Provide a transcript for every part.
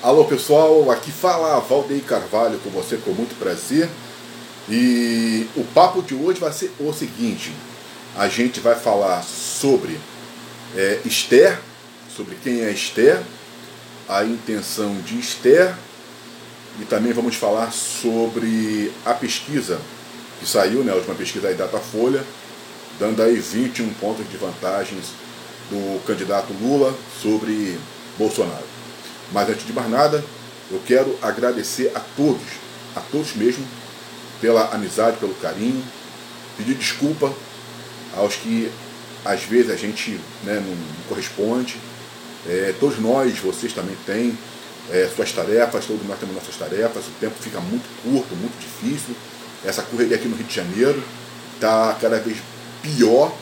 Alô pessoal, aqui fala Valdeir Carvalho com você com muito prazer. E o papo de hoje vai ser o seguinte: a gente vai falar sobre é, Esther, sobre quem é Esther, a intenção de Esther, e também vamos falar sobre a pesquisa que saiu, né, a última pesquisa aí Datafolha, dando aí 21 pontos de vantagens do candidato Lula sobre Bolsonaro. Mas antes de mais nada, eu quero agradecer a todos, a todos mesmo, pela amizade, pelo carinho, pedir desculpa aos que às vezes a gente né, não, corresponde. É, todos nós, vocês também têm é, suas tarefas, todos nós temos nossas tarefas, o tempo fica muito curto, muito difícil. Essa correria aqui no Rio de Janeiro está cada vez pior,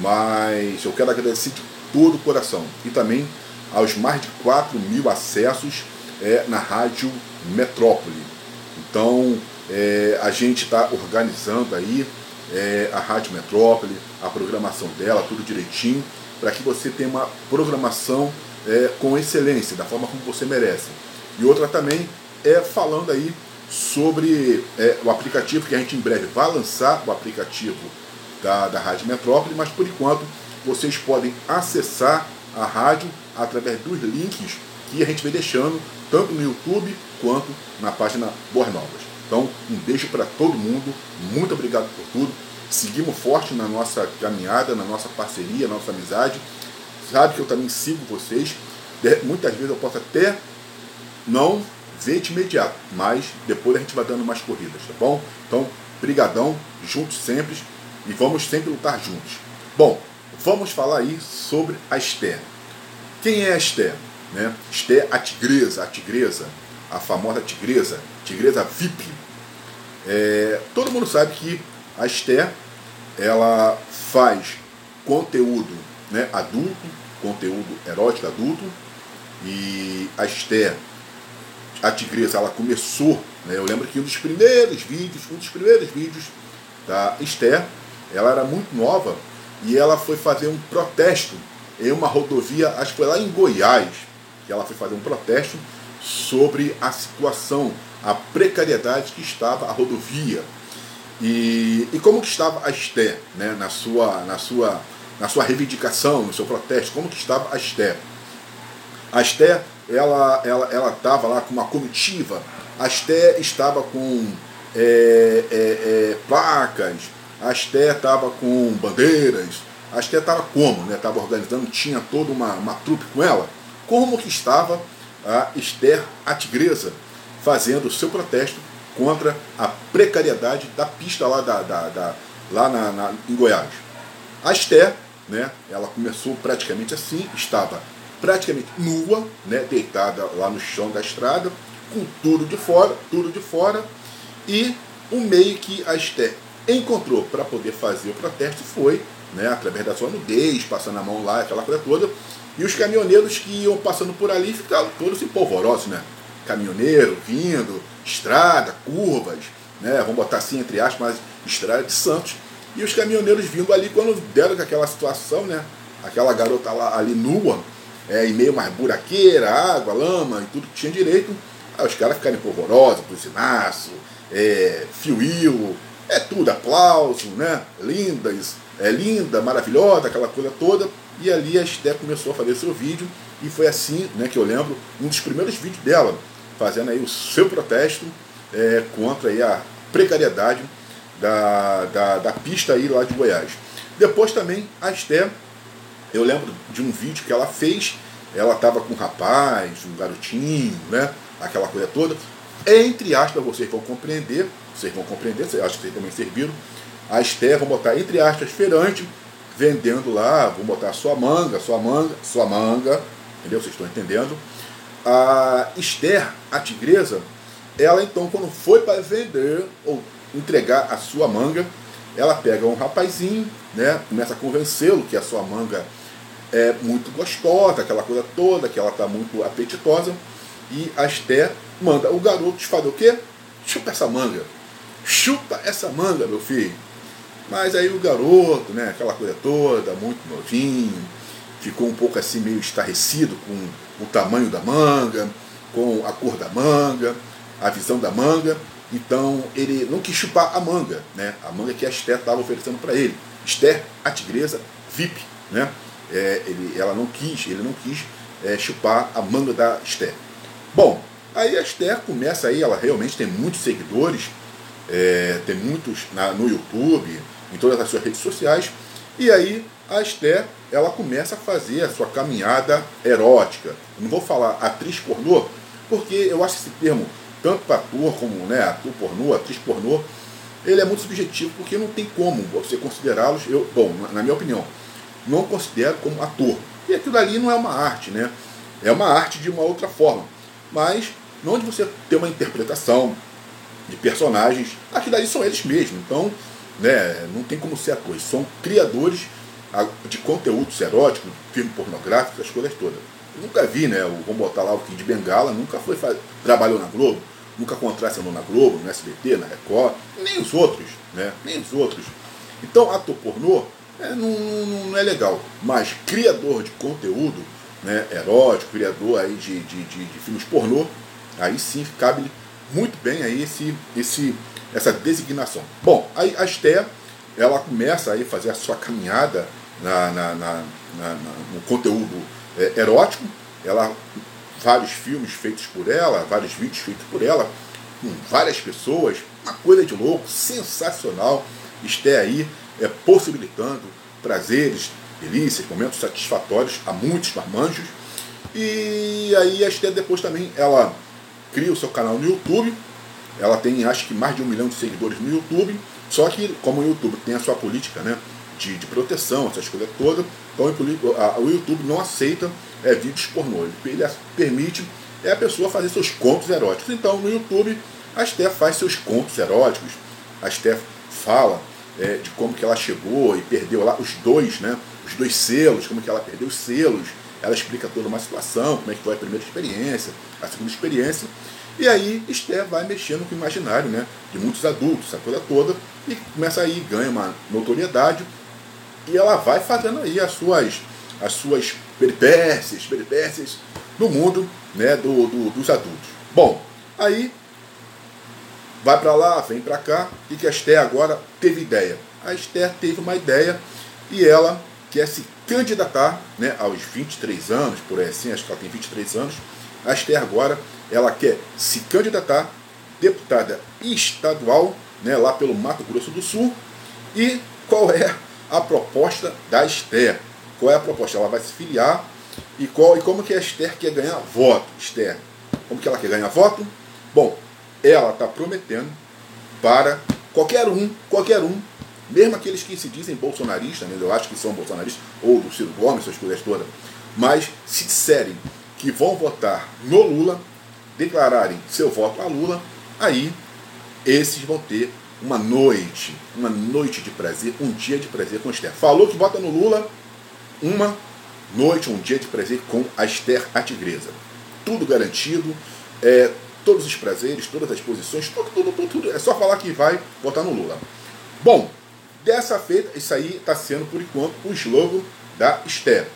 mas eu quero agradecer de todo o coração. E também aos mais de 4 mil acessos é, na Rádio Metrópole. Então, é, a gente está organizando aí é, a Rádio Metrópole, a programação dela, tudo direitinho, para que você tenha uma programação é, com excelência, da forma como você merece. E outra também é falando aí sobre é, o aplicativo, que a gente em breve vai lançar o aplicativo da, da Rádio Metrópole, mas por enquanto vocês podem acessar a rádio através dos links que a gente vem deixando tanto no YouTube quanto na página Boas Novas. Então, um beijo para todo mundo, muito obrigado por tudo. Seguimos forte na nossa caminhada, na nossa parceria, na nossa amizade. Sabe que eu também sigo vocês. Muitas vezes eu posso até não ver de imediato, mas depois a gente vai dando mais corridas, tá bom? Então, brigadão, juntos sempre e vamos sempre lutar juntos. Bom, vamos falar aí sobre a Esther. Quem é a Esther? Né? Esther, a tigresa, a tigresa, a famosa tigresa, tigresa VIP. É, todo mundo sabe que a Esther ela faz conteúdo né, adulto, conteúdo erótico adulto, e a Esther, a tigresa, ela começou, né, eu lembro que um dos primeiros vídeos, um dos primeiros vídeos da Esther, ela era muito nova e ela foi fazer um protesto em uma rodovia, acho que foi lá em Goiás, que ela foi fazer um protesto sobre a situação, a precariedade que estava a rodovia. E, e como que estava a Esté, né, na, sua, na, sua, na sua reivindicação, no seu protesto, como que estava a Esté? A Esté, ela ela ela estava lá com uma comitiva, a Esté estava com é, é, é, placas, a Esté estava com bandeiras, a Esté estava como? Estava né? organizando, tinha toda uma, uma trupe com ela. Como que estava a Esther a Tigresa fazendo o seu protesto contra a precariedade da pista lá, da, da, da lá na, na, em Goiás. A Esther, né, ela começou praticamente assim, estava praticamente nua, né, deitada lá no chão da estrada, com tudo de fora, tudo de fora, e o meio que a Esther encontrou para poder fazer o protesto foi, né, através da sua nudez, passando a mão lá, aquela coisa toda, e os caminhoneiros que iam passando por ali ficavam todos empolvorosos, né? Caminhoneiro vindo, estrada, curvas, né? Vamos botar assim entre aspas, mas estrada de Santos. E os caminhoneiros vindo ali quando deram aquela situação, né? Aquela garota lá ali nua, é, e meio mais buraqueira, água, lama e tudo que tinha direito. Aí os caras ficaram empolvorosos, buzinaço, é, fio é tudo, aplauso, né? Lindas, é linda, maravilhosa, aquela coisa toda. E ali a Esté começou a fazer seu vídeo e foi assim né, que eu lembro um dos primeiros vídeos dela, fazendo aí o seu protesto é, contra aí a precariedade da, da, da, pista aí lá de Goiás. Depois também a Esté, eu lembro de um vídeo que ela fez, ela estava com um rapaz, um garotinho, né? Aquela coisa toda. Entre aspas, vocês vão compreender, vocês vão compreender, acho que vocês também serviram. A Esté, vou botar entre aspas, feirante, vendendo lá, vou botar sua manga, sua manga, sua manga, entendeu? Vocês estão entendendo? A Esther, a tigresa, ela então, quando foi para vender ou entregar a sua manga, ela pega um rapazinho, né? Começa a convencê-lo que a sua manga é muito gostosa, aquela coisa toda, que ela está muito apetitosa. E a Esther manda o garoto fazer o quê? Chupa essa manga. Chupa essa manga, meu filho. Mas aí o garoto, né, aquela coisa toda, muito novinho, ficou um pouco assim meio estarrecido com o tamanho da manga, com a cor da manga, a visão da manga. Então ele não quis chupar a manga, né? A manga que a Esther estava oferecendo para ele. Esther, a tigresa, VIP, né? É, ele, ela não quis, ele não quis é, chupar a manga da Esther. Bom, aí a Esther começa aí, ela realmente tem muitos seguidores, é, tem muitos na, no YouTube, em todas as suas redes sociais, e aí a Esther ela começa a fazer a sua caminhada erótica. não vou falar atriz pornô, porque eu acho esse termo, tanto para ator como né, ator pornô, atriz pornô, ele é muito subjetivo, porque não tem como você considerá-los, eu, bom, na minha opinião, não considero como ator. E aquilo ali não é uma arte, né? É uma arte de uma outra forma. Mas não de você ter uma interpretação de personagens, aquilo ali são eles mesmos. Então, né, não tem como ser atores. São criadores de conteúdos eróticos, filme pornográfico, as coisas todas. Eu nunca vi, né? Vamos botar lá o Kid de Bengala, nunca foi trabalhou na Globo, nunca contracenou na Globo, no SBT, na Record, nem os outros, né? Nem os outros. Então, ator pornô é, não, não, é legal. Mas criador de conteúdo né, erótico, criador aí de, de, de, de filmes pornô, aí sim cabe muito bem aí esse, esse, essa designação. Bom, aí a Esté, ela começa aí a fazer a sua caminhada na, na, na, na no conteúdo é, erótico. Ela vários filmes feitos por ela, vários vídeos feitos por ela, com várias pessoas, uma coisa de louco, sensacional. Esté aí é, possibilitando prazeres, delícias, momentos satisfatórios a muitos marmanjos. E aí a Esté depois também ela cria o seu canal no YouTube. Ela tem acho que mais de um milhão de seguidores no YouTube. Só que como o YouTube tem a sua política né, de, de proteção, essas coisas todas, então o YouTube não aceita é, vídeos pornô. Ele permite é a pessoa fazer seus contos eróticos. Então no YouTube a Steph faz seus contos eróticos. A Steph fala é, de como que ela chegou e perdeu lá os dois, né? Os dois selos, como que ela perdeu os selos. Ela explica toda uma situação, como é que foi a primeira experiência, a segunda experiência. E aí Esther vai mexendo com o imaginário né, de muitos adultos, essa coisa toda, e começa aí, ganha uma notoriedade, e ela vai fazendo aí as suas, as suas peripécias, peripécias no mundo né, do, do dos adultos. Bom, aí vai para lá, vem para cá, e que a Esther agora teve ideia. A Esther teve uma ideia e ela quer se candidatar né, aos 23 anos, por aí assim, acho que ela tem 23 anos. Esther agora ela quer se candidatar deputada estadual né, lá pelo Mato Grosso do Sul. E qual é a proposta da Esther? Qual é a proposta? Ela vai se filiar e, qual, e como que a Esther quer ganhar voto? Esther, como que ela quer ganhar voto? Bom, ela está prometendo para qualquer um, qualquer um, mesmo aqueles que se dizem bolsonaristas, né, eu acho que são bolsonaristas, ou do Ciro Gomes, essas coisas todas, mas se disserem que vão votar no Lula, declararem seu voto a Lula, aí esses vão ter uma noite, uma noite de prazer, um dia de prazer com Esther. Falou que vota no Lula, uma noite, um dia de prazer com a Esther a Tigresa. Tudo garantido, é, todos os prazeres, todas as posições, tudo, tudo, tudo, tudo. É só falar que vai votar no Lula. Bom, dessa feita, isso aí está sendo, por enquanto, o slogan da Esther.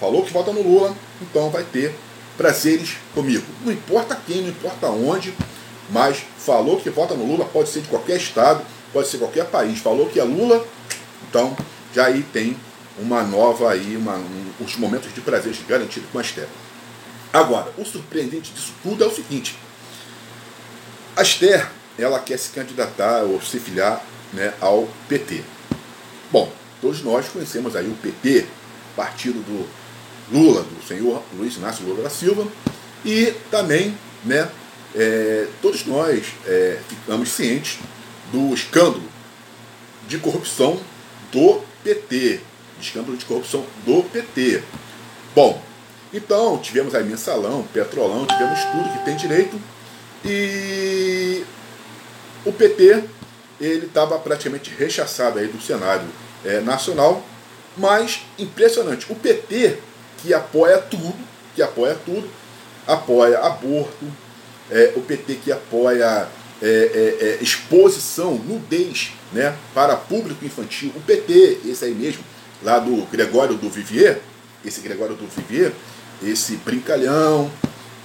Falou que vota no Lula, então vai ter prazeres comigo. Não importa quem, não importa onde, mas falou que vota no Lula, pode ser de qualquer estado, pode ser qualquer país. Falou que é Lula, então já aí tem uma nova aí, uma, um, os momentos de prazeres garantidos com a Esther. Agora, o surpreendente disso tudo é o seguinte: a Esther, ela quer se candidatar ou se filiar né, ao PT. Bom, todos nós conhecemos aí o PT, partido do Lula, do senhor Luiz Inácio Lula da Silva, e também, né, é, todos nós é, ficamos cientes do escândalo de corrupção do PT, escândalo de corrupção do PT. Bom, então tivemos aí mensalão, petrolão, tivemos tudo que tem direito e o PT ele estava praticamente rechaçado aí do cenário é, nacional, mas impressionante. O PT que apoia tudo, que apoia tudo, apoia aborto, é, o PT que apoia é, é, é, exposição, nudez né, para público infantil, o PT, esse aí mesmo, lá do Gregório do Vivier, esse Gregório do Vivier, esse brincalhão,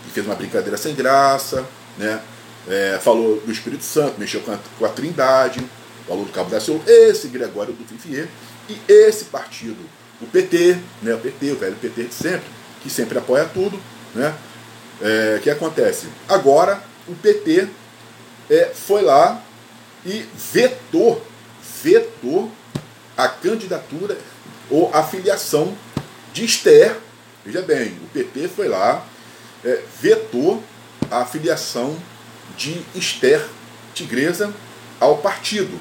que fez uma brincadeira sem graça, né? É, falou do Espírito Santo, mexeu com a, com a Trindade, falou do Cabo da Ciolo, esse Gregório do Fifier e esse partido, o PT, né, o PT, o velho PT de sempre, que sempre apoia tudo, né? É, que acontece? Agora o PT é, foi lá e vetou, vetou a candidatura ou a filiação de Esther. Veja bem, o PT foi lá, é, vetou a filiação de Esther Tigresa ao partido.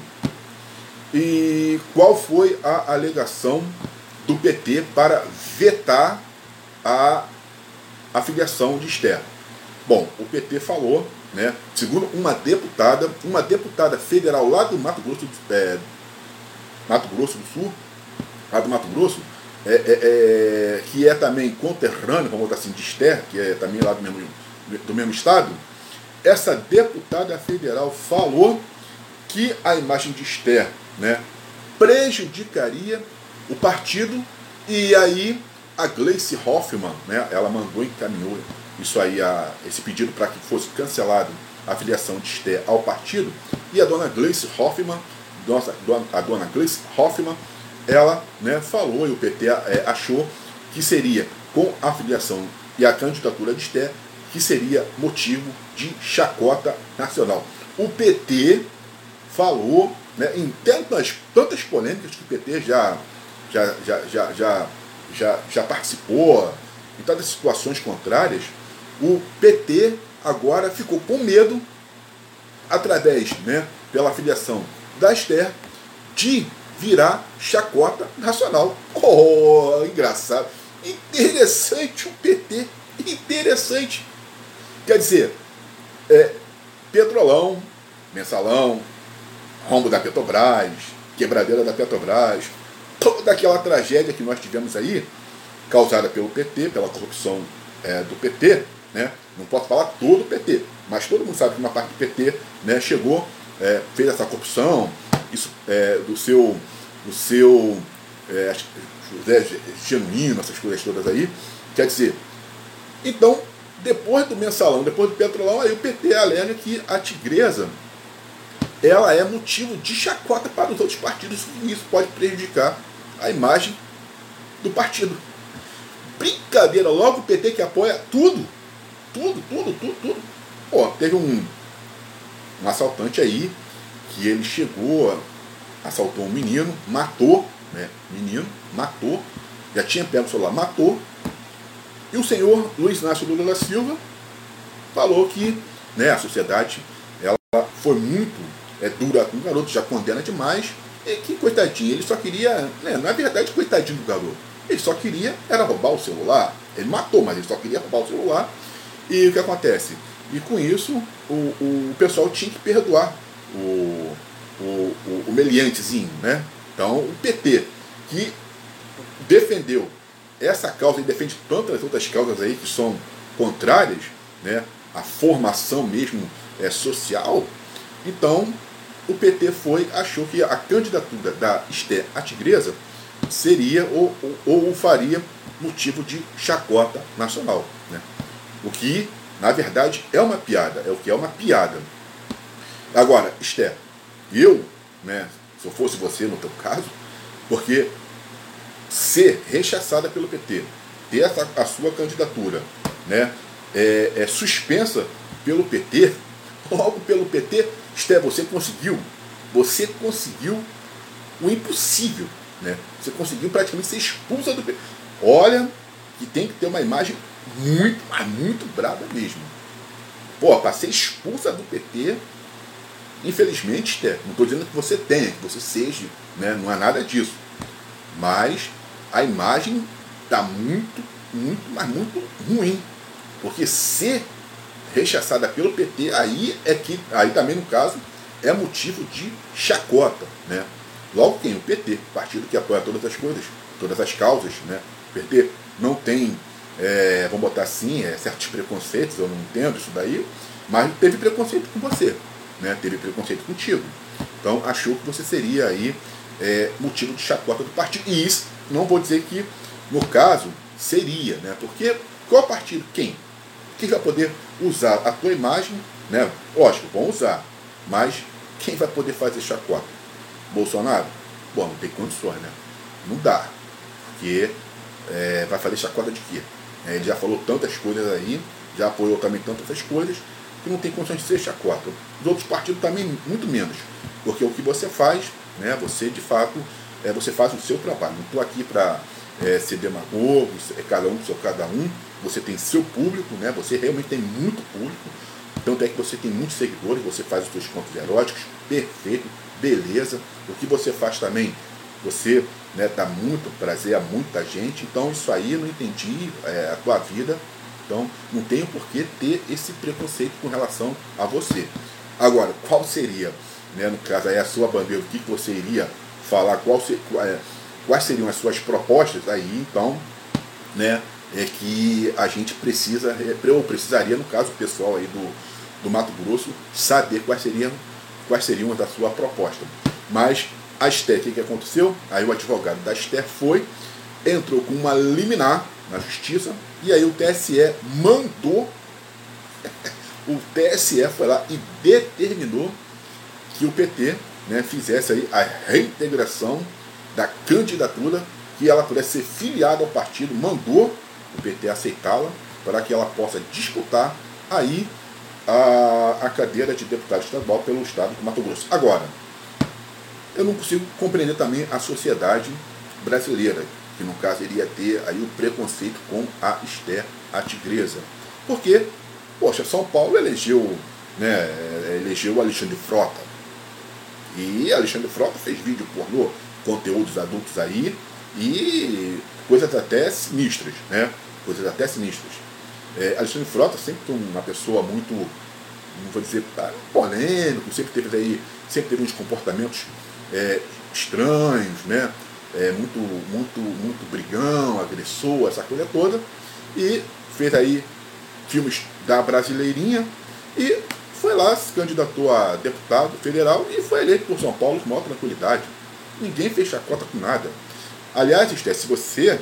E qual foi a alegação do PT para vetar a, a filiação de Esther? Bom, o PT falou, né, segundo uma deputada, uma deputada federal lá do Mato Grosso, é, Mato Grosso do Sul, lá do Mato Grosso, é, é, é, que é também conterrâneo, vamos botar assim, de Esther, que é também lá do mesmo, do mesmo estado, essa deputada federal falou que a imagem de Esther né, prejudicaria o partido e aí a Gleice Hoffmann, né, ela mandou encaminhou isso aí, a, esse pedido para que fosse cancelado a filiação de Esther ao partido. E a dona Gleice Hoffmann, nossa, a dona Gleice Hoffmann, ela né, falou e o PT é, achou que seria com a filiação e a candidatura de Esther que seria motivo de chacota nacional. O PT falou né, em tantas, tantas polêmicas que o PT já, já, já, já, já, já, já participou, em tantas situações contrárias, o PT agora ficou com medo, através, né, pela filiação da Esther, de virar chacota nacional. Oh, engraçado. Interessante o PT. Interessante. Quer dizer, é, Petrolão, Mensalão, rombo da Petrobras, quebradeira da Petrobras, toda aquela tragédia que nós tivemos aí, causada pelo PT, pela corrupção é, do PT, né? não posso falar todo o PT, mas todo mundo sabe que uma parte do PT né, chegou, é, fez essa corrupção, isso é, do seu, do seu é, José Genuíno, essas coisas todas aí. Quer dizer, então depois do mensalão, depois do petrolão, aí o PT alega que a tigresa ela é motivo de chacota para os outros partidos e isso pode prejudicar a imagem do partido. Brincadeira, logo o PT que apoia tudo, tudo, tudo, tudo, tudo. Pô, teve um, um assaltante aí que ele chegou, assaltou um menino, matou, né? Menino, matou, já tinha pego o celular, matou, e o senhor Luiz Inácio Lula da Silva falou que né, a sociedade ela foi muito é, dura com o garoto, já condena demais, e que coitadinho, ele só queria, né, na verdade, coitadinho do garoto, ele só queria era roubar o celular. Ele matou, mas ele só queria roubar o celular. E o que acontece? E com isso, o, o pessoal tinha que perdoar o, o, o, o meliantezinho, né? Então, o PT, que defendeu essa causa e defende tantas outras causas aí que são contrárias, né, à formação mesmo é, social, então o PT foi, achou que a candidatura da Esté à Tigresa seria ou, ou, ou faria motivo de chacota nacional. Né? O que, na verdade, é uma piada, é o que é uma piada. Agora, Esté, eu, né, se eu fosse você no teu caso, porque ser rechaçada pelo PT, ter essa, a sua candidatura né, é, é suspensa pelo PT, logo pelo PT, Esté, você conseguiu, você conseguiu o impossível. Né? Você conseguiu praticamente ser expulsa do PT. Olha que tem que ter uma imagem muito, mas muito brava mesmo. Pô, para ser expulsa do PT, infelizmente, Esté, não estou dizendo que você tenha, que você seja, né? não é nada disso. Mas a imagem está muito, muito, mas muito ruim. Porque ser rechaçada pelo PT, aí é que, aí também no caso, é motivo de chacota. Né? Logo quem? O PT, partido que apoia todas as coisas, todas as causas. Né? O PT não tem, é, vamos botar assim, é, certos preconceitos, eu não entendo isso daí, mas teve preconceito com você, né? teve preconceito contigo. Então achou que você seria aí é, motivo de chacota do partido. E isso não vou dizer que, no caso, seria, né? Porque qual partido? Quem? quem vai poder usar a tua imagem, né? Lógico, vão usar, mas quem vai poder fazer chacota? Bolsonaro? Bom, não tem condições, né? Não dá. Porque é, vai fazer chacota de quê? É, ele já falou tantas coisas aí, já apoiou também tantas coisas, que não tem condições de ser chacota. Os outros partidos também, muito menos. Porque o que você faz, né, você de fato, é, você faz o seu trabalho. Não estou aqui para é, ser demagogo, é cada um seu cada um. Você tem seu público, né, você realmente tem muito público. Tanto é que você tem muitos seguidores, você faz os seus contos eróticos, perfeito, beleza. O que você faz também, você né, dá muito prazer a muita gente. Então isso aí eu não entendi é, a tua vida. Então não tenho por que ter esse preconceito com relação a você. Agora, qual seria, né, no caso aí, a sua bandeira, o que você iria falar, qual se, é, quais seriam as suas propostas aí, então, né, é que a gente precisa, é, ou precisaria, no caso, pessoal aí do, do Mato Grosso, saber quais seriam, quais seriam as da sua proposta. Mas a Esther, o que, que aconteceu? Aí o advogado da Esther foi, entrou com uma liminar na justiça, e aí o TSE mandou, o TSE foi lá e determinou que o PT né, fizesse aí a reintegração da candidatura, que ela pudesse ser filiada ao partido, mandou o PT aceitá-la para que ela possa disputar aí a, a cadeira de deputado estadual pelo estado do Mato Grosso. Agora, eu não consigo compreender também a sociedade brasileira, que no caso iria ter aí o preconceito com a Esther, a tigresa. Porque, poxa, São Paulo elegeu, né, elegeu Alexandre Frota. E Alexandre Frota fez vídeo pornô, conteúdos adultos aí, e coisas até sinistras, né? Coisas até sinistras. É, Alexandre Frota sempre uma pessoa muito, não vou dizer, polêmico, sempre teve aí, sempre teve uns comportamentos é, estranhos, né? É, muito, muito, muito brigão, agressor, essa coisa toda. E fez aí filmes da Brasileirinha e foi lá, se candidatou a deputado federal e foi eleito por São Paulo com maior tranquilidade. Ninguém fez chacota com nada. Aliás, Esther, se você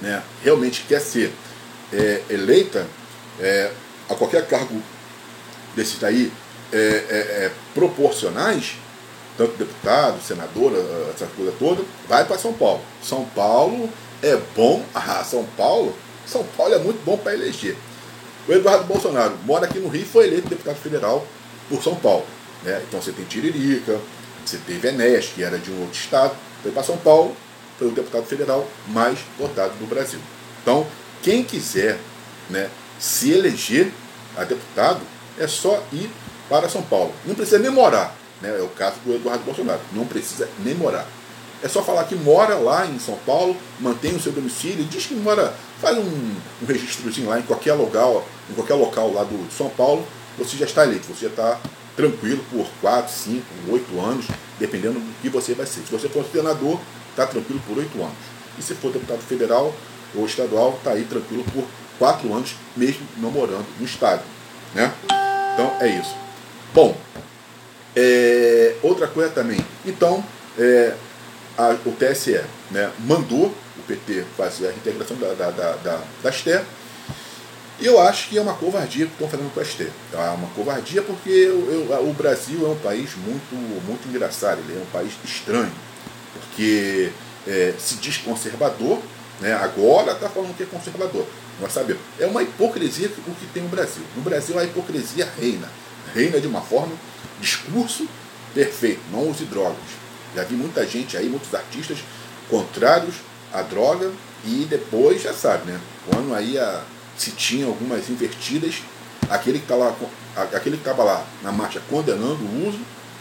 né, realmente quer ser é, eleita é, a qualquer cargo desses daí é, é, é proporcionais, tanto deputado, senador, essa coisa toda, vai para São Paulo. São Paulo é bom, ah, São Paulo, São Paulo é muito bom para eleger. O Eduardo Bolsonaro mora aqui no Rio e foi eleito deputado federal por São Paulo. Né? Então você tem Tiririca, você teve Enéas, que era de um outro estado, foi para São Paulo, foi o deputado federal mais votado do Brasil. Então, quem quiser né, se eleger a deputado, é só ir para São Paulo. Não precisa nem morar. Né? É o caso do Eduardo Bolsonaro. Não precisa nem morar. É só falar que mora lá em São Paulo, mantém o seu domicílio, diz que mora, faz um, um registrozinho lá em qualquer local, em qualquer local lá do, de São Paulo, você já está eleito, você já está tranquilo por 4, 5, 8 anos, dependendo do que você vai ser. Se você for senador, está tranquilo por 8 anos. E se for deputado federal ou estadual, está aí tranquilo por 4 anos, mesmo não morando no estado. Né? Então é isso. Bom, é, outra coisa também. Então, é, a, o TSE né, mandou PT fazer a reintegração da, da, da, da. E eu acho que é uma covardia que estão fazendo com a STE. É uma covardia porque eu, eu, o Brasil é um país muito, muito engraçado, ele é um país estranho. Porque é, se diz conservador, né, agora está falando que é conservador. Nós sabemos. É uma hipocrisia o que tem no Brasil. No Brasil a hipocrisia reina. Reina de uma forma Discurso perfeito, não use drogas. Já vi muita gente aí, muitos artistas contrários à droga e depois já sabe, né? Quando aí a, se tinha algumas invertidas, aquele que tá lá, aquele que estava lá na marcha condenando o uso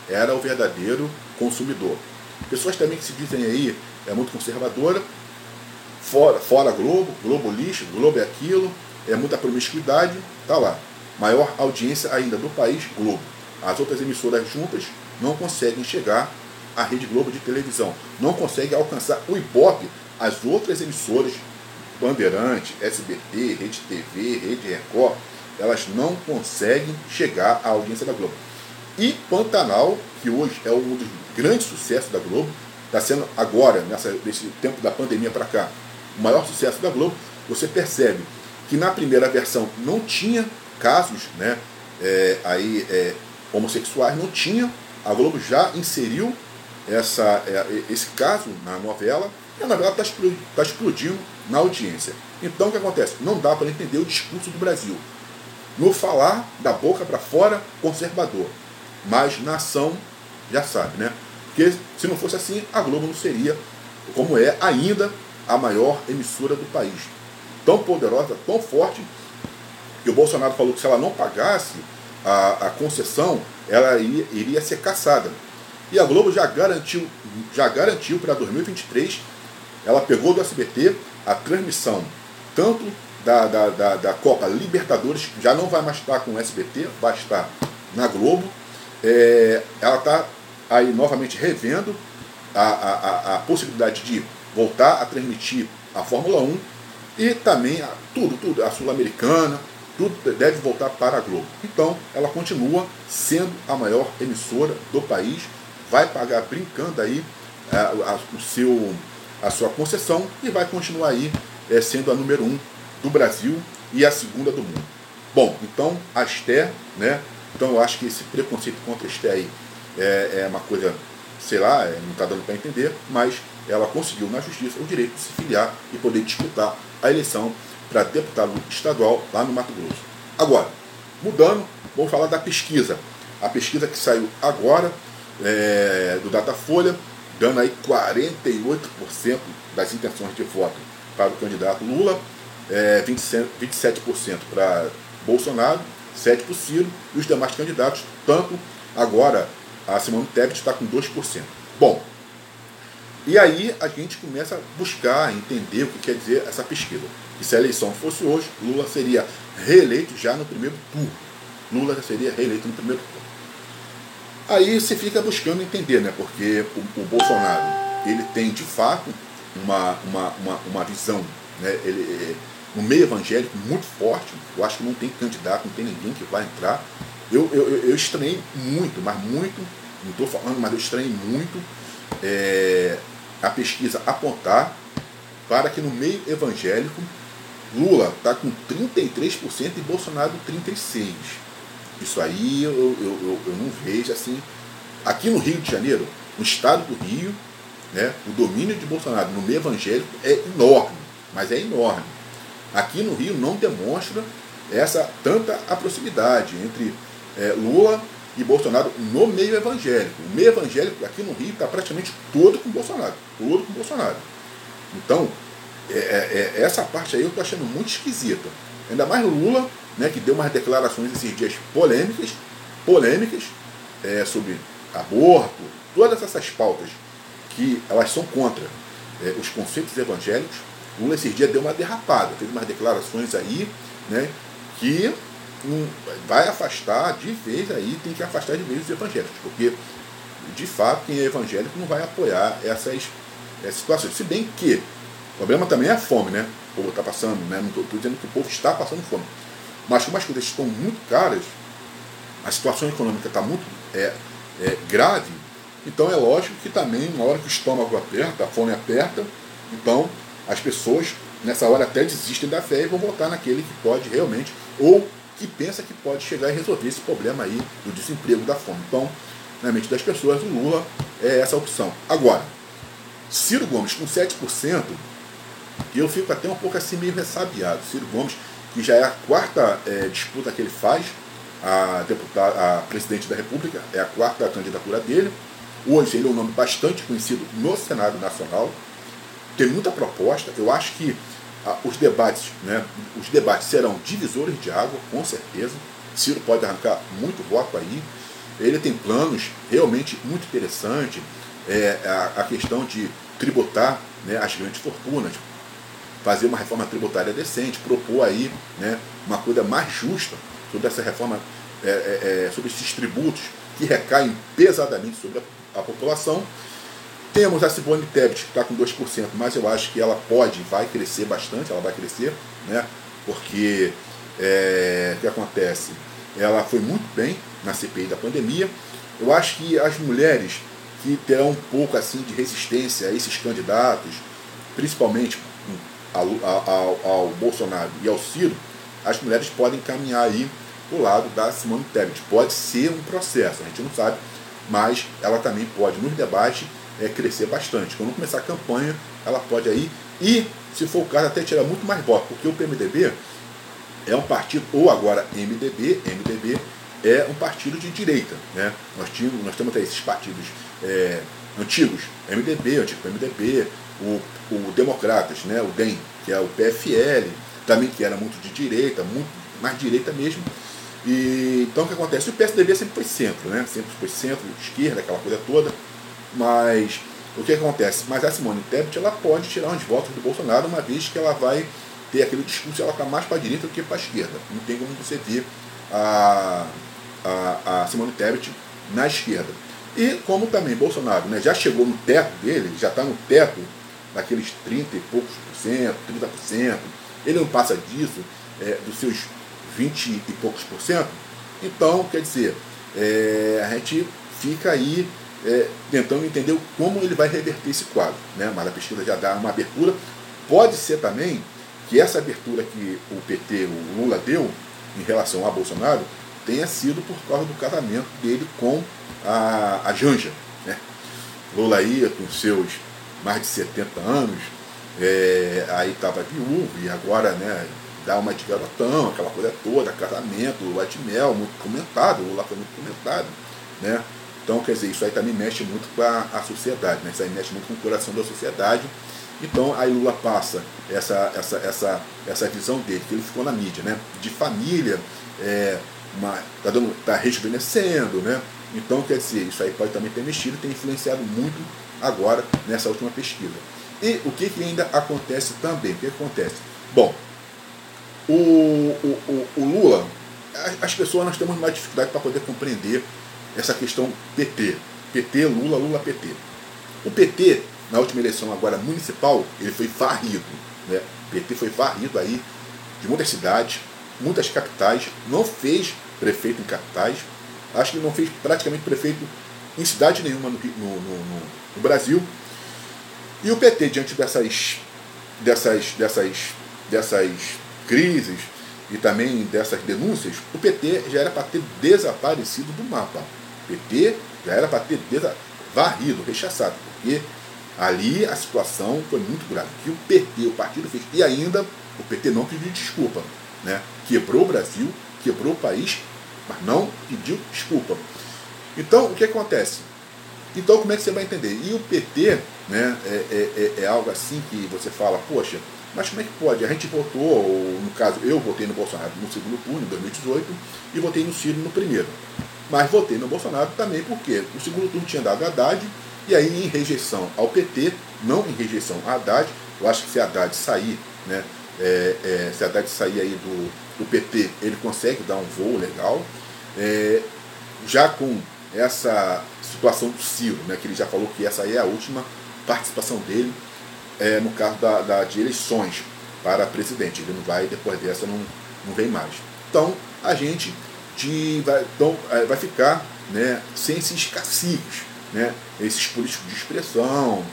era o verdadeiro consumidor. Pessoas também que se dizem aí é muito conservadora, fora, fora Globo, Globo lixo, Globo é aquilo, é muita promiscuidade, tá lá. Maior audiência ainda do país, Globo. As outras emissoras juntas não conseguem chegar à Rede Globo de televisão, não conseguem alcançar o Ibope, as outras emissoras, Bandeirante, SBT, Rede TV, Rede Record, elas não conseguem chegar à audiência da Globo. E Pantanal, que hoje é um dos grandes sucessos da Globo, está sendo agora, nessa, nesse tempo da pandemia para cá, o maior sucesso da Globo, você percebe que na primeira versão não tinha casos né, é, aí, é, homossexuais, não tinha. A Globo já inseriu essa, é, esse caso na novela e a novela está explodindo, tá explodindo na audiência. Então o que acontece? Não dá para entender o discurso do Brasil. No falar, da boca para fora, conservador. Mas na ação, já sabe, né? Porque se não fosse assim, a Globo não seria, como é ainda, a maior emissora do país. Tão poderosa, tão forte, que o Bolsonaro falou que se ela não pagasse a, a concessão, ela iria, iria ser caçada. E a Globo já garantiu, já garantiu para 2023, ela pegou do SBT a transmissão tanto da, da, da, da, Copa Libertadores, já não vai mais estar com o SBT, vai estar na Globo. É, ela está aí novamente revendo a, a, a, possibilidade de voltar a transmitir a Fórmula 1 e também a, tudo, tudo, a Sul-Americana, tudo deve voltar para a Globo. Então, ela continua sendo a maior emissora do país, vai pagar brincando aí a, a, o seu, a sua concessão e vai continuar aí é, sendo a número um do Brasil e a segunda do mundo. Bom, então a Esté, né? Então eu acho que esse preconceito contra a Esté aí é, é uma coisa, sei lá, é, não está dando para entender, mas ela conseguiu na justiça o direito de se filiar e poder disputar a eleição para deputado estadual lá no Mato Grosso. Agora, mudando, vamos falar da pesquisa. A pesquisa que saiu agora é, do Datafolha, dando aí 48% das intenções de voto para o candidato Lula, é, 27% para Bolsonaro, 7% para Ciro, e os demais candidatos, tanto agora a Simone Tebet está com 2%. Bom, e aí a gente começa a buscar, entender o que quer dizer essa pesquisa. Que se a eleição fosse hoje, Lula seria reeleito já no primeiro turno. Lula seria reeleito no primeiro turno. Aí você fica buscando entender, né? Porque o, o Bolsonaro, ele tem de fato uma, uma, uma, uma visão, né? Ele, no meio evangélico muito forte. Eu acho que não tem candidato, não tem ninguém que vai entrar. Eu, eu, eu estranhei muito, mas muito, não estou falando, mas eu estranhei muito é, a pesquisa apontar para que no meio evangélico Lula está com 33% e Bolsonaro 36%. Isso aí eu, eu, eu, eu não vejo assim. Aqui no Rio de Janeiro, no estado do Rio, né, o domínio de Bolsonaro no meio evangélico é enorme, mas é enorme. Aqui no Rio não demonstra essa tanta a proximidade entre é, Lula e Bolsonaro no meio evangélico. O meio evangélico aqui no Rio está praticamente todo com Bolsonaro. Todo com Bolsonaro. Então, é, é, é essa parte aí eu estou achando muito esquisita. Ainda mais Lula, né, que deu umas declarações esses dias polêmicas, polêmicas é, sobre aborto, todas essas pautas que elas são contra é, os conceitos evangélicos. Lula esses dias deu uma derrapada, fez umas declarações aí, né, que um, vai afastar de vez aí, tem que afastar de vez os evangélicos, porque de fato quem é evangélico não vai apoiar essas, essas situações. Se bem que o problema também é a fome, né? O povo está passando, né? Não estou dizendo que o povo está passando fome. Mas como as coisas estão muito caras, a situação econômica está muito é, é, grave, então é lógico que também, na hora que o estômago aperta, a fome aperta, então as pessoas nessa hora até desistem da fé e vão votar naquele que pode realmente, ou que pensa que pode chegar e resolver esse problema aí do desemprego, da fome. Então, na mente das pessoas, o Lula é essa opção. Agora, Ciro Gomes com 7%, eu fico até um pouco assim meio ressabiado. Ciro Gomes, que já é a quarta é, disputa que ele faz, a, deputada, a presidente da República, é a quarta candidatura dele. Hoje ele é um nome bastante conhecido no Senado Nacional. Tem muita proposta. Eu acho que ah, os debates, né, os debates serão divisores de água, com certeza. Ciro pode arrancar muito voto aí. Ele tem planos realmente muito interessantes. É, a, a questão de tributar né, as grandes fortunas, fazer uma reforma tributária decente, propor aí né, uma coisa mais justa sobre essa reforma, é, é, é sobre esses tributos que recaem pesadamente sobre a, a população temos a Simone Tebet, que está com 2%, mas eu acho que ela pode, vai crescer bastante, ela vai crescer, né? porque é, o que acontece? Ela foi muito bem na CPI da pandemia. Eu acho que as mulheres que terão um pouco assim de resistência a esses candidatos, principalmente ao, ao, ao Bolsonaro e ao Ciro, as mulheres podem caminhar aí o lado da Simone Tebet. Pode ser um processo, a gente não sabe, mas ela também pode, nos debates, é, crescer bastante. Quando começar a campanha, ela pode aí, e se for o caso, até tirar muito mais votos, porque o PMDB é um partido, ou agora MDB, MDB é um partido de direita. Né? Nós, tínhamos, nós temos até esses partidos é, antigos, MDB, antigo PMDB, o, o Democratas, né? o DEM, que é o PFL, também que era muito de direita, muito mais direita mesmo. E, então o que acontece? O PSDB sempre foi centro, né? Sempre foi centro, esquerda, aquela coisa toda. Mas o que acontece? Mas a Simone Tebet ela pode tirar uns votos do Bolsonaro, uma vez que ela vai ter aquele discurso, ela está mais para a direita do que para a esquerda. Não tem como você ver a, a, a Simone Tebet na esquerda. E como também Bolsonaro né, já chegou no teto dele, já está no teto daqueles 30 e poucos por cento, 30%, ele não passa disso, é, dos seus 20 e poucos por cento, então, quer dizer, é, a gente fica aí é, tentando entender como ele vai reverter esse quadro. Né? Mas a pesquisa já dá uma abertura. Pode ser também que essa abertura que o PT, o Lula deu em relação a Bolsonaro, tenha sido por causa do casamento dele com a, a Janja. Né? Lula ia com seus mais de 70 anos, é, aí estava viúvo e agora né, dá uma de garotão, aquela coisa toda, casamento, lua de mel, muito comentado, o Lula foi muito comentado. Né? Então, quer dizer, isso aí também mexe muito com a, a sociedade, né? isso aí mexe muito com o coração da sociedade. Então, aí Lula passa essa, essa, essa, essa visão dele, que ele ficou na mídia, né? de família, é, uma, tá, dando, tá rejuvenescendo, né? Então, quer dizer, isso aí pode também ter mexido, tem influenciado muito agora nessa última pesquisa. E o que, que ainda acontece também? O que, acontece? Bom, o, o, o, o Lula, as pessoas nós temos mais dificuldade para poder compreender essa questão PT. PT, Lula, Lula, PT. O PT, na última eleição agora municipal, ele foi varrido. Né? O PT foi varrido aí de muitas cidades, muitas capitais, não fez prefeito em capitais, acho que não fez praticamente prefeito em cidade nenhuma no, no, no, no Brasil. E o PT, diante dessas, dessas, dessas, dessas crises e também dessas denúncias, o PT já era para ter desaparecido do mapa. O PT já era para ter varrido, rechaçado, porque ali a situação foi muito grave. que o PT, o partido fez, e ainda o PT não pediu desculpa. Né? Quebrou o Brasil, quebrou o país, mas não pediu desculpa. Então, o que acontece? Então, como é que você vai entender? E o PT né, é, é, é, é algo assim que você fala, poxa, mas como é que pode? A gente votou, ou no caso, eu votei no Bolsonaro no segundo turno, em 2018, e votei no Ciro no primeiro. Mas votei no Bolsonaro também porque o segundo turno tinha dado Haddad, e aí em rejeição ao PT, não em rejeição a Haddad, eu acho que se Haddad sair, né, é, é, se Haddad sair aí do, do PT, ele consegue dar um voo legal. É, já com essa situação do Ciro, né, que ele já falou que essa aí é a última participação dele é, no caso da, da, de eleições para presidente. Ele não vai, depois dessa, não, não vem mais. Então, a gente de, vai, então, é, vai ficar né, sem esses caciques, né, esses políticos de expressão,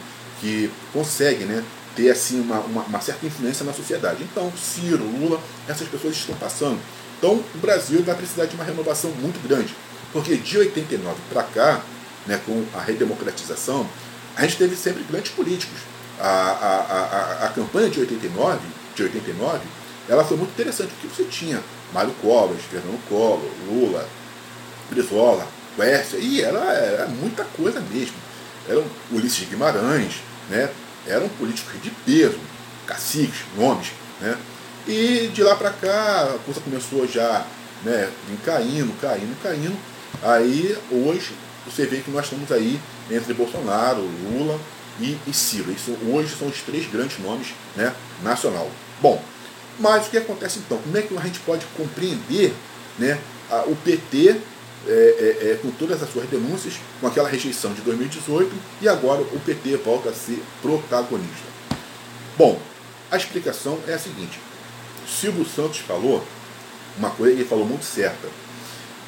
que conseguem né, ter assim, uma, uma, uma, certa influência na sociedade. Então, Ciro, Lula, essas pessoas estão passando. Então, o Brasil vai precisar de uma renovação muito grande, porque de 89 para cá, né, com a redemocratização, a gente teve sempre grandes políticos a, a, a, a campanha de 89, de 89, ela foi muito interessante, porque você tinha Mário Covas, Fernando Collor, Lula, Brizola, Quércia, e era, era muita coisa mesmo. Eram Ulisses Guimarães, né? eram políticos de peso, caciques, nomes. Né? E de lá para cá a coisa começou já né, caindo, caindo, caindo. Aí hoje você vê que nós estamos aí entre Bolsonaro, Lula e, e Ciro. Isso hoje são os três grandes nomes né, nacional. Bom, mas o que acontece então? Como é que a gente pode compreender né, a, o PT é, é, é, com todas as suas denúncias, com aquela rejeição de 2018 e agora o PT volta a ser protagonista? Bom, a explicação é a seguinte: Silvio Santos falou uma coisa, ele falou muito certa.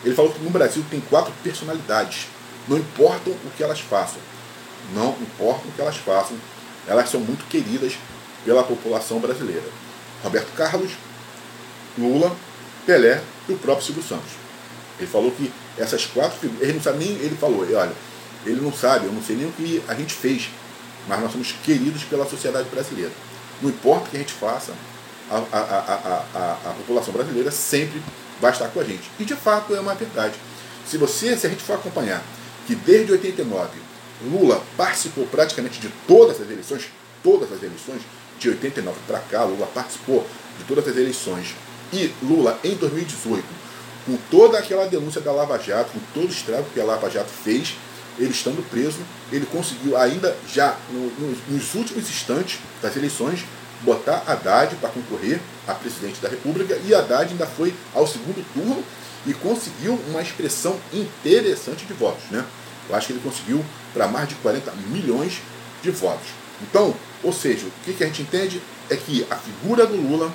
Ele falou que no Brasil tem quatro personalidades, não importam o que elas façam não importa o que elas façam, elas são muito queridas pela população brasileira. Roberto Carlos, Lula, Pelé e o próprio Silvio Santos. Ele falou que essas quatro figuras, ele não sabe nem, ele falou, olha, ele não sabe, eu não sei nem o que a gente fez, mas nós somos queridos pela sociedade brasileira. Não importa o que a gente faça, a, a, a, a, população brasileira sempre vai estar com a gente. E de fato é uma verdade. Se você, se a gente for acompanhar que desde 89 Lula participou praticamente de todas as eleições, todas as eleições, de 89 para cá, Lula participou de todas as eleições. E Lula, em 2018, com toda aquela denúncia da Lava Jato, com todo o estrago que a Lava Jato fez, ele estando preso, ele conseguiu ainda já no, no, nos últimos instantes das eleições botar Haddad para concorrer a presidente da República e Haddad ainda foi ao segundo turno e conseguiu uma expressão interessante de votos. Né? Eu acho que ele conseguiu para mais de 40 milhões de votos. Então, ou seja, o que, que a gente entende é que a figura do Lula,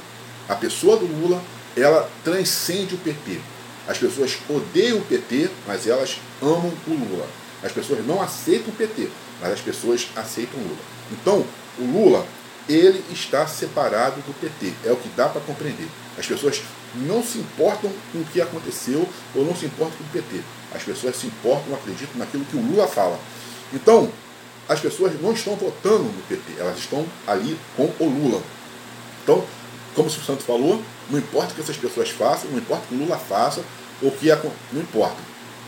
a pessoa do Lula, ela transcende o PT. As pessoas odeiam o PT, mas elas amam o Lula. As pessoas não aceitam o PT, mas as pessoas aceitam o Lula. Então, o Lula, ele está separado do PT. É o que dá para compreender. As pessoas não se importam com o que aconteceu ou não se importam com o PT. As pessoas se importam, acreditam naquilo que o Lula fala. Então, as pessoas não estão votando no PT, elas estão ali com o Lula. Então, como o Santos falou, não importa o que essas pessoas façam, não importa o que o Lula faça, ou que não importa.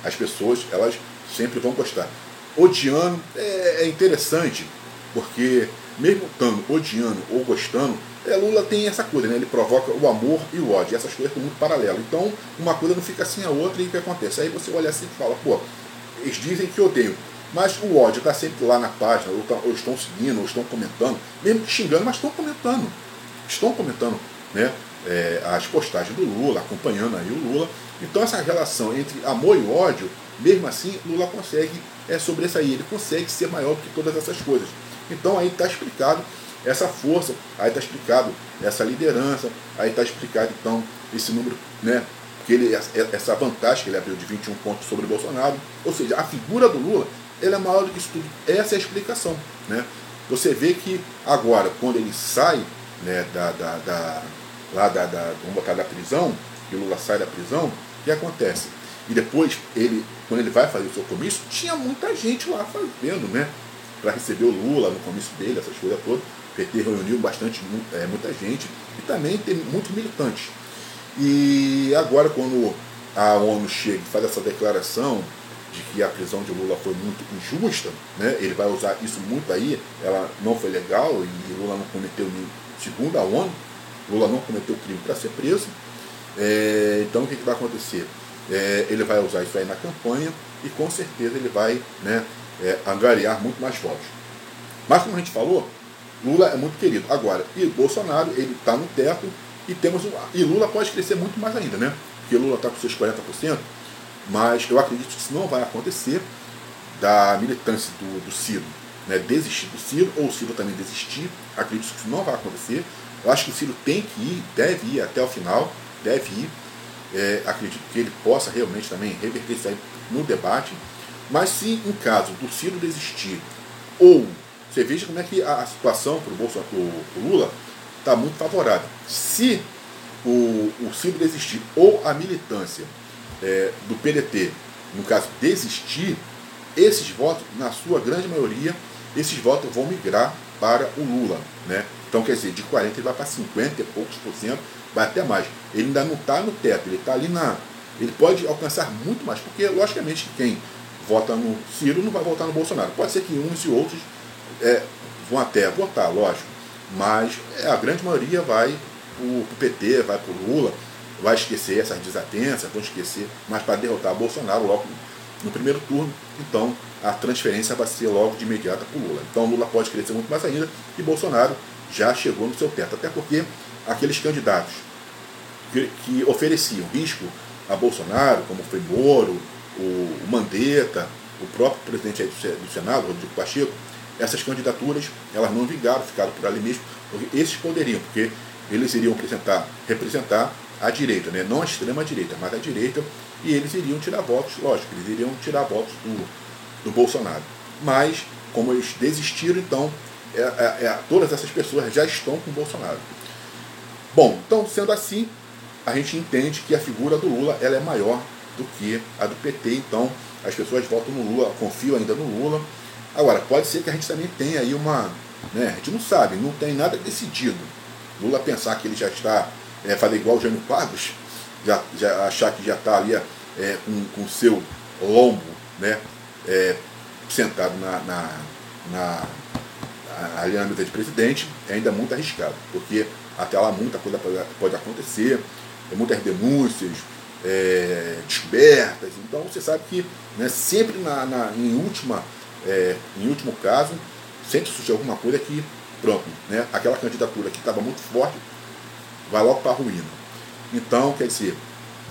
As pessoas, elas sempre vão gostar. Odiando é, é interessante, porque mesmo estando odiando ou gostando, é, Lula tem essa coisa, né? ele provoca o amor e o ódio, essas coisas estão muito paralelas. Então, uma coisa não fica assim a outra, e o que acontece? Aí você olha assim e fala, pô, eles dizem que odeiam, mas o ódio está sempre lá na página, ou, tá, ou, estão seguindo, ou estão comentando, mesmo xingando, mas estão comentando. Estão comentando né, é, as postagens do Lula, acompanhando aí o Lula. Então essa relação entre amor e ódio, mesmo assim, Lula consegue é, sobressair, ele consegue ser maior que todas essas coisas. Então aí está explicado essa força, aí está explicado essa liderança, aí está explicado então esse número, né? Que ele, essa vantagem que ele abriu de 21 pontos sobre o Bolsonaro. Ou seja, a figura do Lula ele é maior do que isso tudo. Essa é a explicação. Né? Você vê que agora, quando ele sai né, da, da, da, lá da, da, vamos botar, da prisão, que Lula sai da prisão, o que acontece? E depois, ele, quando ele vai fazer o seu comício, tinha muita gente lá fazendo, né? Para receber o Lula no comício dele, essas coisas todas. O PT reuniu bastante, é, muita gente e também tem muitos militantes. E agora, quando a ONU chega e faz essa declaração de que a prisão de Lula foi muito injusta, né? ele vai usar isso muito aí, ela não foi legal e Lula não cometeu, segundo a ONU, Lula não cometeu crime para ser preso. É, então o que, que vai acontecer? É, ele vai usar isso aí na campanha e com certeza ele vai né, é, angariar muito mais votos. Mas como a gente falou, Lula é muito querido. Agora, e Bolsonaro, ele está no teto e temos e Lula pode crescer muito mais ainda, né? Porque Lula está com seus 40%, mas eu acredito que isso não vai acontecer da militância do, do Ciro né, desistir do Ciro, ou o Ciro também desistir. Acredito que isso não vai acontecer. Eu acho que o Ciro tem que ir, deve ir até o final, deve ir. É, acredito que ele possa realmente também reverter isso aí no debate. Mas se em caso do Ciro desistir, ou você veja como é que a, situação para o Bolsonaro, pro, Lula, está muito favorável. Se o, o Ciro desistir, ou a militância é, do PDT, no caso, desistir, esses votos, na sua grande maioria, esses votos vão migrar para o Lula. Né? Então, quer dizer, de 40 ele vai para 50 e poucos por cento, vai até mais. Ele ainda não está no teto, ele está ali na. Ele pode alcançar muito mais, porque, logicamente, quem vota no Ciro não vai votar no Bolsonaro. Pode ser que uns e outros é, vão até votar, lógico, mas é, a grande maioria vai para o PT, vai para o Lula, vai esquecer essas desatenças, vão esquecer, mas para derrotar Bolsonaro logo no primeiro turno, então a transferência vai ser logo de imediata para o Lula. Então Lula pode crescer muito mais ainda e Bolsonaro já chegou no seu teto, até porque aqueles candidatos que, que ofereciam risco a Bolsonaro, como foi Moro, o, Mandetta, o próprio presidente do Senado, Rodrigo Pacheco, essas candidaturas elas não vingaram, ficaram por ali mesmo, porque esses poderiam, porque eles iriam representar, representar a direita, né? não a extrema direita, mas a direita, e eles iriam tirar votos, lógico, eles iriam tirar votos do, do Bolsonaro. Mas, como eles desistiram, então, é, é, é, todas essas pessoas já estão com o Bolsonaro. Bom, então sendo assim, a gente entende que a figura do Lula ela é maior do que a do PT, então as pessoas votam no Lula, confiam ainda no Lula. Agora, pode ser que a gente também tenha aí uma. Né, a gente não sabe, não tem nada decidido. Lula pensar que ele já está, é, fazer igual o Jânio Quadros, já, já achar que já está ali é, com o seu lombo né, é, sentado na, na, na, ali na mesa de presidente, é ainda muito arriscado, porque até lá muita coisa pode acontecer, muitas denúncias, é, descobertas. Então você sabe que né, sempre na, na em, última, é, em último caso, sempre surge alguma coisa que, pronto, né, aquela candidatura que estava muito forte vai logo para a ruína. Então, quer dizer,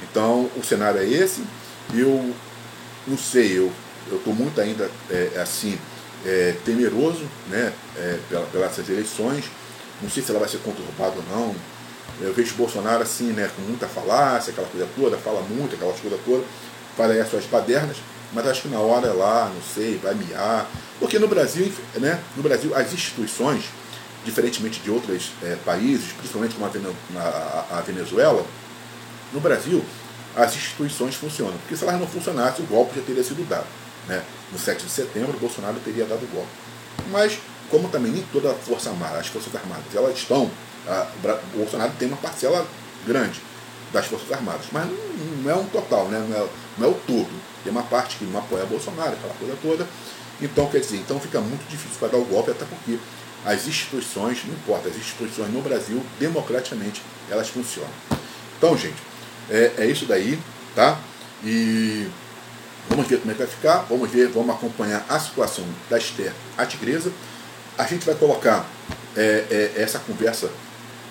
então o cenário é esse. Eu não sei, eu estou muito ainda é, assim, é, temeroso né, é, pelas eleições. Não sei se ela vai ser conturbada ou não. Eu vejo Bolsonaro assim, né, com muita falácia, aquela coisa toda, fala muito, aquela coisa toda, fala aí as suas padernas, mas acho que na hora é lá, não sei, vai miar. Porque no Brasil, né, no Brasil as instituições, diferentemente de outros é, países, principalmente como a Venezuela, no Brasil as instituições funcionam. Porque se elas não funcionassem, o golpe já teria sido dado. Né? No 7 de setembro, Bolsonaro teria dado o golpe. Mas, como também nem toda a Força Armada, as Forças Armadas, elas estão a, o Bolsonaro tem uma parcela grande das Forças Armadas, mas não, não é um total, né? não, é, não é o todo. Tem uma parte que não apoia Bolsonaro, aquela coisa toda. Então, quer dizer, então fica muito difícil para dar o golpe, até porque as instituições, não importa, as instituições no Brasil, democraticamente, elas funcionam. Então, gente, é, é isso daí, tá? E vamos ver como é que vai ficar, vamos ver, vamos acompanhar a situação da Esther, a tigresa. A gente vai colocar é, é, essa conversa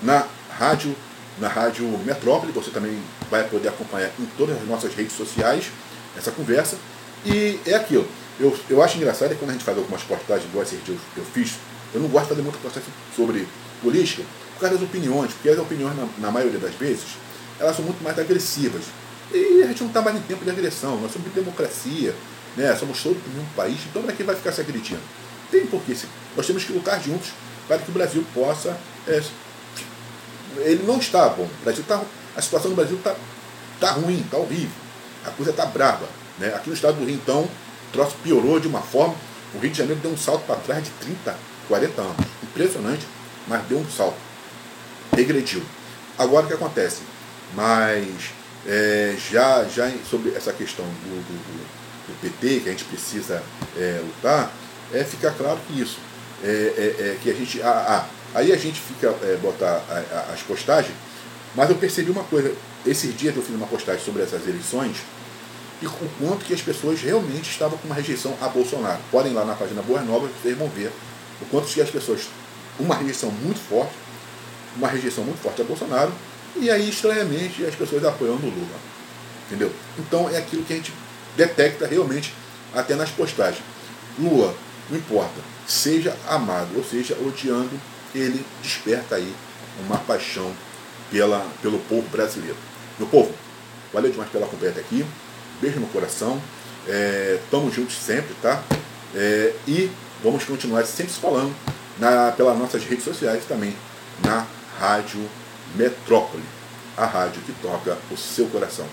na rádio, na rádio Metrópole. Você também vai poder acompanhar em todas as nossas redes sociais essa conversa. E é aquilo. Eu, eu acho engraçado é quando a gente faz algumas postagens, igual esse dia eu, eu fiz, eu não gosto de fazer muita postagem sobre política por causa das opiniões, porque as opiniões, na, na maioria das vezes, elas são muito mais agressivas. E a gente não está mais em tempo de agressão, nós somos de democracia, né? somos todo o mesmo país, então para quem vai ficar se agredindo? Tem porquê. Nós temos que lutar juntos para que o Brasil possa. É, ele não está bom. O Brasil tá, a situação do Brasil está tá ruim, está horrível. A coisa está brava. Né? Aqui no estado do Rio, então, o troço piorou de uma forma. O Rio de Janeiro deu um salto para trás de 30, 40 anos. Impressionante, mas deu um salto. Regrediu. Agora o que acontece? Mas é, já, já sobre essa questão do, do, do, PT, que a gente precisa é, lutar, é ficar claro que isso é, é, é, que a gente. Ah, ah, aí a gente fica é, botar as postagens, mas eu percebi uma coisa, esses dias eu fiz uma postagem sobre essas eleições e o quanto que as pessoas realmente estavam com uma rejeição a Bolsonaro. Podem ir lá na página Boas Novas, vocês vão ver o quanto que as pessoas. Uma rejeição muito forte, uma rejeição muito forte a Bolsonaro, e aí, estranhamente, as pessoas apoiando o Lula. Entendeu? Então é aquilo que a gente detecta realmente até nas postagens. Lula, não importa seja amado, ou seja, odiando, ele desperta aí uma paixão pela, pelo povo brasileiro. Meu povo, valeu demais pela companhia aqui. Beijo no coração. É, tamo juntos sempre, tá? É, e vamos continuar sempre se falando na, pelas nossas redes sociais também, na Rádio Metrópole, a rádio que toca o seu coração.